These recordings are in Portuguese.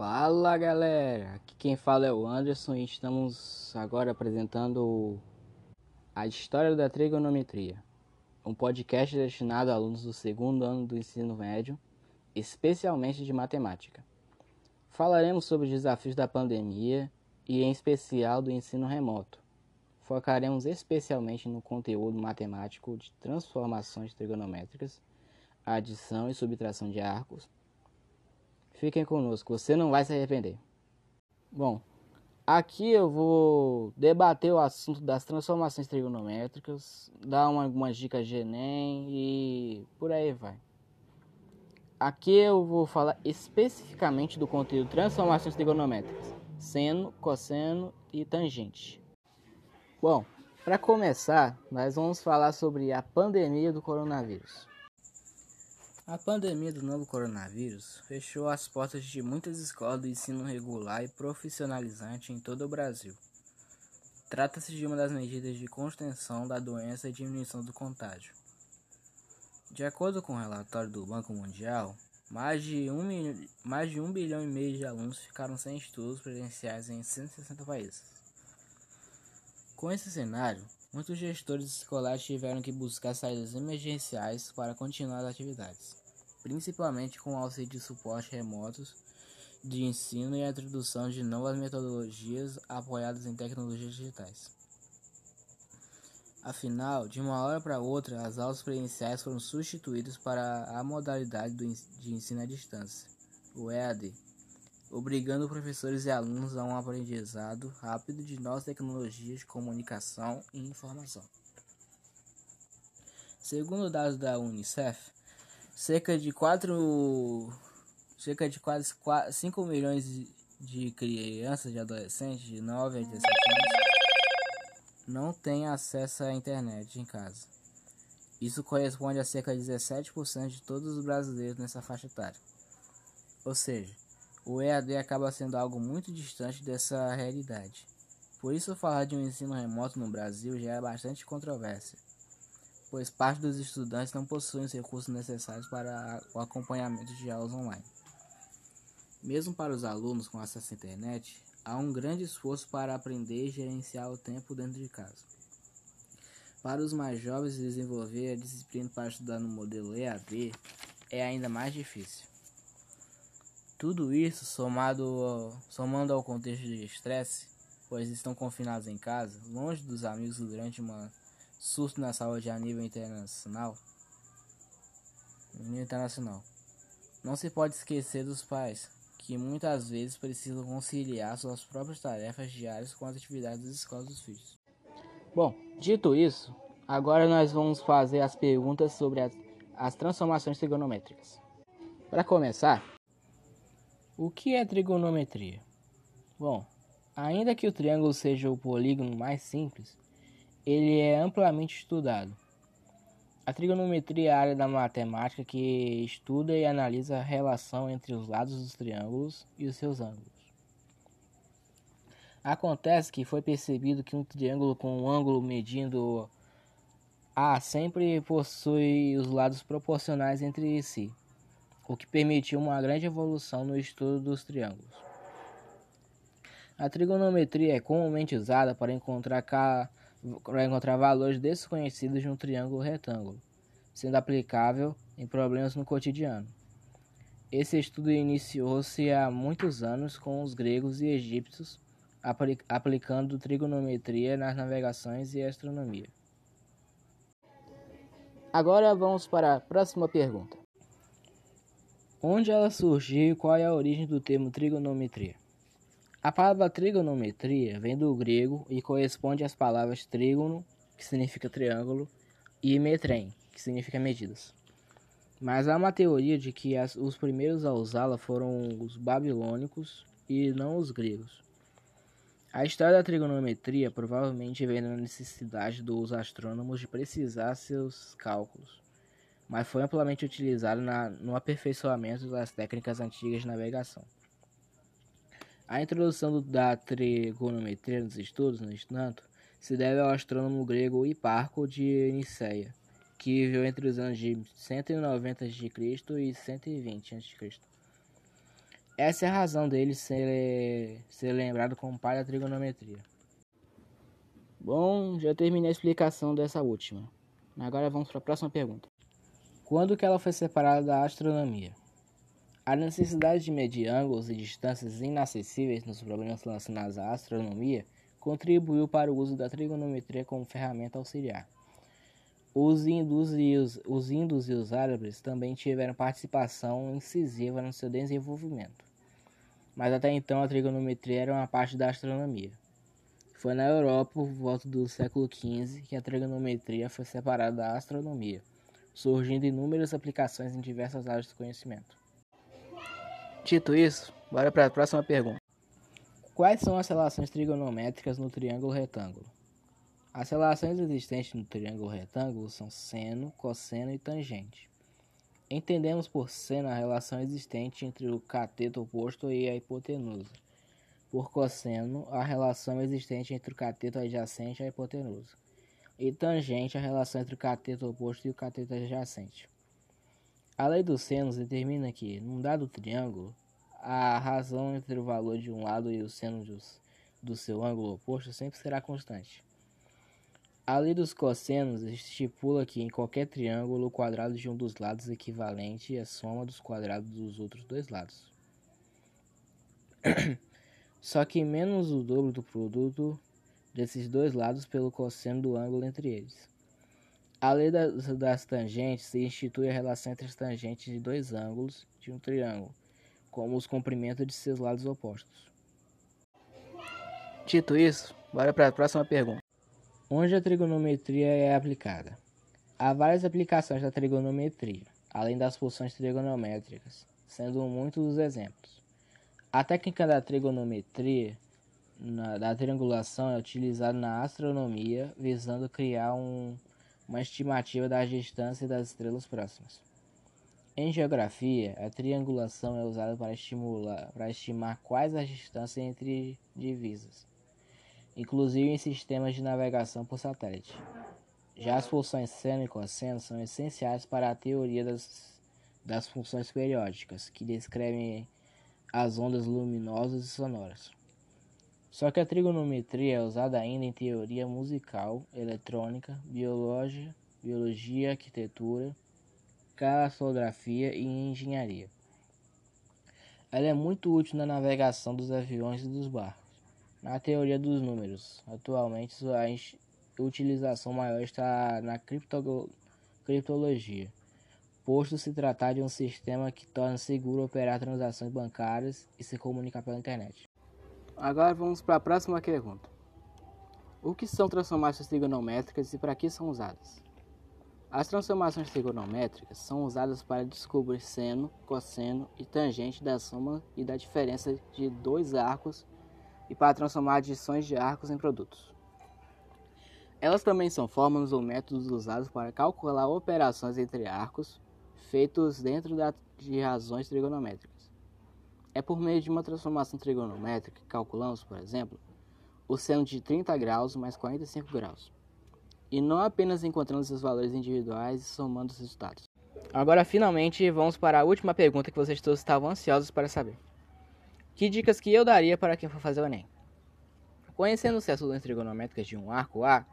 Fala galera, aqui quem fala é o Anderson e estamos agora apresentando a História da Trigonometria, um podcast destinado a alunos do segundo ano do ensino médio, especialmente de matemática. Falaremos sobre os desafios da pandemia e, em especial, do ensino remoto. Focaremos especialmente no conteúdo matemático de transformações trigonométricas, adição e subtração de arcos Fiquem conosco, você não vai se arrepender. Bom, aqui eu vou debater o assunto das transformações trigonométricas, dar uma, algumas dicas de Enem e por aí vai. Aqui eu vou falar especificamente do conteúdo transformações trigonométricas, seno, cosseno e tangente. Bom, para começar, nós vamos falar sobre a pandemia do coronavírus. A pandemia do novo coronavírus fechou as portas de muitas escolas do ensino regular e profissionalizante em todo o Brasil. Trata-se de uma das medidas de contenção da doença e diminuição do contágio. De acordo com o relatório do Banco Mundial, mais de, um, mais de um bilhão e meio de alunos ficaram sem estudos presenciais em 160 países. Com esse cenário, muitos gestores escolares tiveram que buscar saídas emergenciais para continuar as atividades principalmente com o auxílio de suporte remotos de ensino e a introdução de novas metodologias apoiadas em tecnologias digitais. Afinal, de uma hora para outra, as aulas presenciais foram substituídas para a modalidade de ensino à distância, o EAD, obrigando professores e alunos a um aprendizado rápido de novas tecnologias de comunicação e informação. Segundo dados da Unicef, cerca de 4 cerca de quase 4, 5 milhões de crianças e adolescentes de 9 a 17 anos não têm acesso à internet em casa. Isso corresponde a cerca de 17% de todos os brasileiros nessa faixa etária. Ou seja, o EAD acaba sendo algo muito distante dessa realidade. Por isso, falar de um ensino remoto no Brasil já é bastante controvérsia pois parte dos estudantes não possuem os recursos necessários para o acompanhamento de aulas online. Mesmo para os alunos com acesso à internet, há um grande esforço para aprender e gerenciar o tempo dentro de casa. Para os mais jovens, desenvolver a disciplina para estudar no modelo EAD é ainda mais difícil. Tudo isso somado, somando ao contexto de estresse, pois estão confinados em casa, longe dos amigos durante uma surto na saúde a nível internacional. Nível internacional. Não se pode esquecer dos pais, que muitas vezes precisam conciliar suas próprias tarefas diárias com as atividades das escolas dos filhos. Bom, dito isso, agora nós vamos fazer as perguntas sobre as, as transformações trigonométricas. Para começar, o que é trigonometria? Bom, ainda que o triângulo seja o polígono mais simples, ele é amplamente estudado. A trigonometria é a área da matemática que estuda e analisa a relação entre os lados dos triângulos e os seus ângulos. Acontece que foi percebido que um triângulo com um ângulo medindo A sempre possui os lados proporcionais entre si, o que permitiu uma grande evolução no estudo dos triângulos. A trigonometria é comumente usada para encontrar para encontrar valores desconhecidos de um triângulo retângulo, sendo aplicável em problemas no cotidiano. Esse estudo iniciou-se há muitos anos com os gregos e egípcios aplicando trigonometria nas navegações e astronomia. Agora vamos para a próxima pergunta. Onde ela surgiu e qual é a origem do termo trigonometria? A palavra trigonometria vem do grego e corresponde às palavras trígono, que significa triângulo, e metrem, que significa medidas. Mas há uma teoria de que as, os primeiros a usá-la foram os babilônicos e não os gregos. A história da trigonometria provavelmente vem da necessidade dos astrônomos de precisar seus cálculos, mas foi amplamente utilizada no aperfeiçoamento das técnicas antigas de navegação. A introdução da trigonometria nos estudos, no entanto, se deve ao astrônomo grego Hiparco de Niceia, que viveu entre os anos de 190 a.C. e 120 a.C. Essa é a razão dele ser, ser lembrado como pai da trigonometria. Bom, já terminei a explicação dessa última. Agora vamos para a próxima pergunta. Quando que ela foi separada da astronomia? A necessidade de medir ângulos e distâncias inacessíveis nos problemas relacionados à astronomia contribuiu para o uso da trigonometria como ferramenta auxiliar. Os hindus, e os, os hindus e os árabes também tiveram participação incisiva no seu desenvolvimento, mas até então a trigonometria era uma parte da astronomia. Foi na Europa, por volta do século XV, que a trigonometria foi separada da astronomia, surgindo inúmeras aplicações em diversas áreas do conhecimento. Dito isso, bora para a próxima pergunta. Quais são as relações trigonométricas no triângulo retângulo? As relações existentes no triângulo retângulo são seno, cosseno e tangente. Entendemos por seno a relação existente entre o cateto oposto e a hipotenusa. Por cosseno, a relação existente entre o cateto adjacente e a hipotenusa. E tangente, a relação entre o cateto oposto e o cateto adjacente. A lei dos senos determina que, num dado triângulo, a razão entre o valor de um lado e o seno do seu ângulo oposto sempre será constante. A lei dos cossenos estipula que em qualquer triângulo o quadrado de um dos lados é equivalente à soma dos quadrados dos outros dois lados. Só que menos o dobro do produto desses dois lados pelo cosseno do ângulo entre eles. A lei das, das tangentes institui a relação entre as tangentes de dois ângulos de um triângulo, como os comprimentos de seus lados opostos. Dito isso, bora para a próxima pergunta. Onde a trigonometria é aplicada? Há várias aplicações da trigonometria, além das funções trigonométricas, sendo muitos os exemplos. A técnica da trigonometria na, da triangulação é utilizada na astronomia, visando criar um uma estimativa da distância das estrelas próximas. Em geografia, a triangulação é usada para, estimular, para estimar quais as distâncias entre divisas, inclusive em sistemas de navegação por satélite. Já as funções seno e cosseno são essenciais para a teoria das, das funções periódicas, que descrevem as ondas luminosas e sonoras. Só que a trigonometria é usada ainda em teoria musical, eletrônica, biologia, biologia, arquitetura, cartografia e engenharia. Ela é muito útil na navegação dos aviões e dos barcos. Na teoria dos números, atualmente sua utilização maior está na criptologia, posto se tratar de um sistema que torna seguro operar transações bancárias e se comunicar pela internet. Agora vamos para a próxima pergunta. O que são transformações trigonométricas e para que são usadas? As transformações trigonométricas são usadas para descobrir seno, cosseno e tangente da soma e da diferença de dois arcos e para transformar adições de arcos em produtos. Elas também são fórmulas ou métodos usados para calcular operações entre arcos feitos dentro de razões trigonométricas. É por meio de uma transformação trigonométrica que calculamos, por exemplo, o seno de 30 graus mais 45 graus. E não apenas encontrando esses valores individuais e somando os resultados. Agora, finalmente, vamos para a última pergunta que vocês todos estavam ansiosos para saber. Que dicas que eu daria para quem for fazer o Enem? Conhecendo as soluções trigonométricas de um arco A,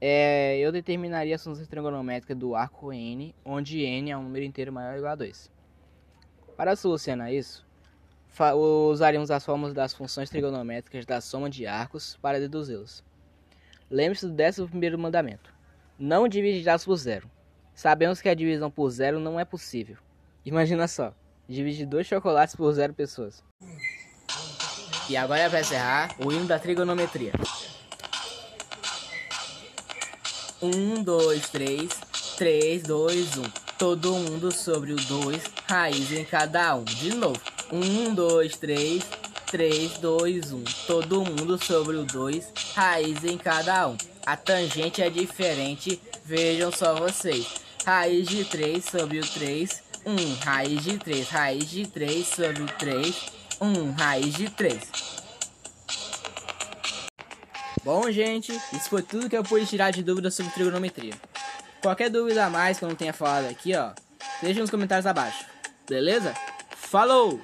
é, eu determinaria as funções trigonométricas do arco N, onde N é um número inteiro maior ou igual a 2. Para solucionar isso, usaremos as fórmulas das funções trigonométricas da soma de arcos para deduzi-los. Lembre-se do 11 mandamento: Não dividirás por zero. Sabemos que a divisão por zero não é possível. Imagina só: dividir dois chocolates por zero pessoas. E agora para encerrar o hino da trigonometria. Um, dois, três, três, dois, um. Todo mundo sobre o dois, raiz em cada um. De novo. Um, dois, três, três, dois, um. Todo mundo sobre o dois, raiz em cada um. A tangente é diferente, vejam só vocês. Raiz de 3 sobre o 3, 1. Raiz de 3, raiz de 3 sobre o 3, 1. Raiz de 3. Bom, gente, isso foi tudo que eu pude tirar de dúvidas sobre trigonometria. Qualquer dúvida a mais que eu não tenha falado aqui, ó, deixa nos comentários abaixo. Beleza? Falou!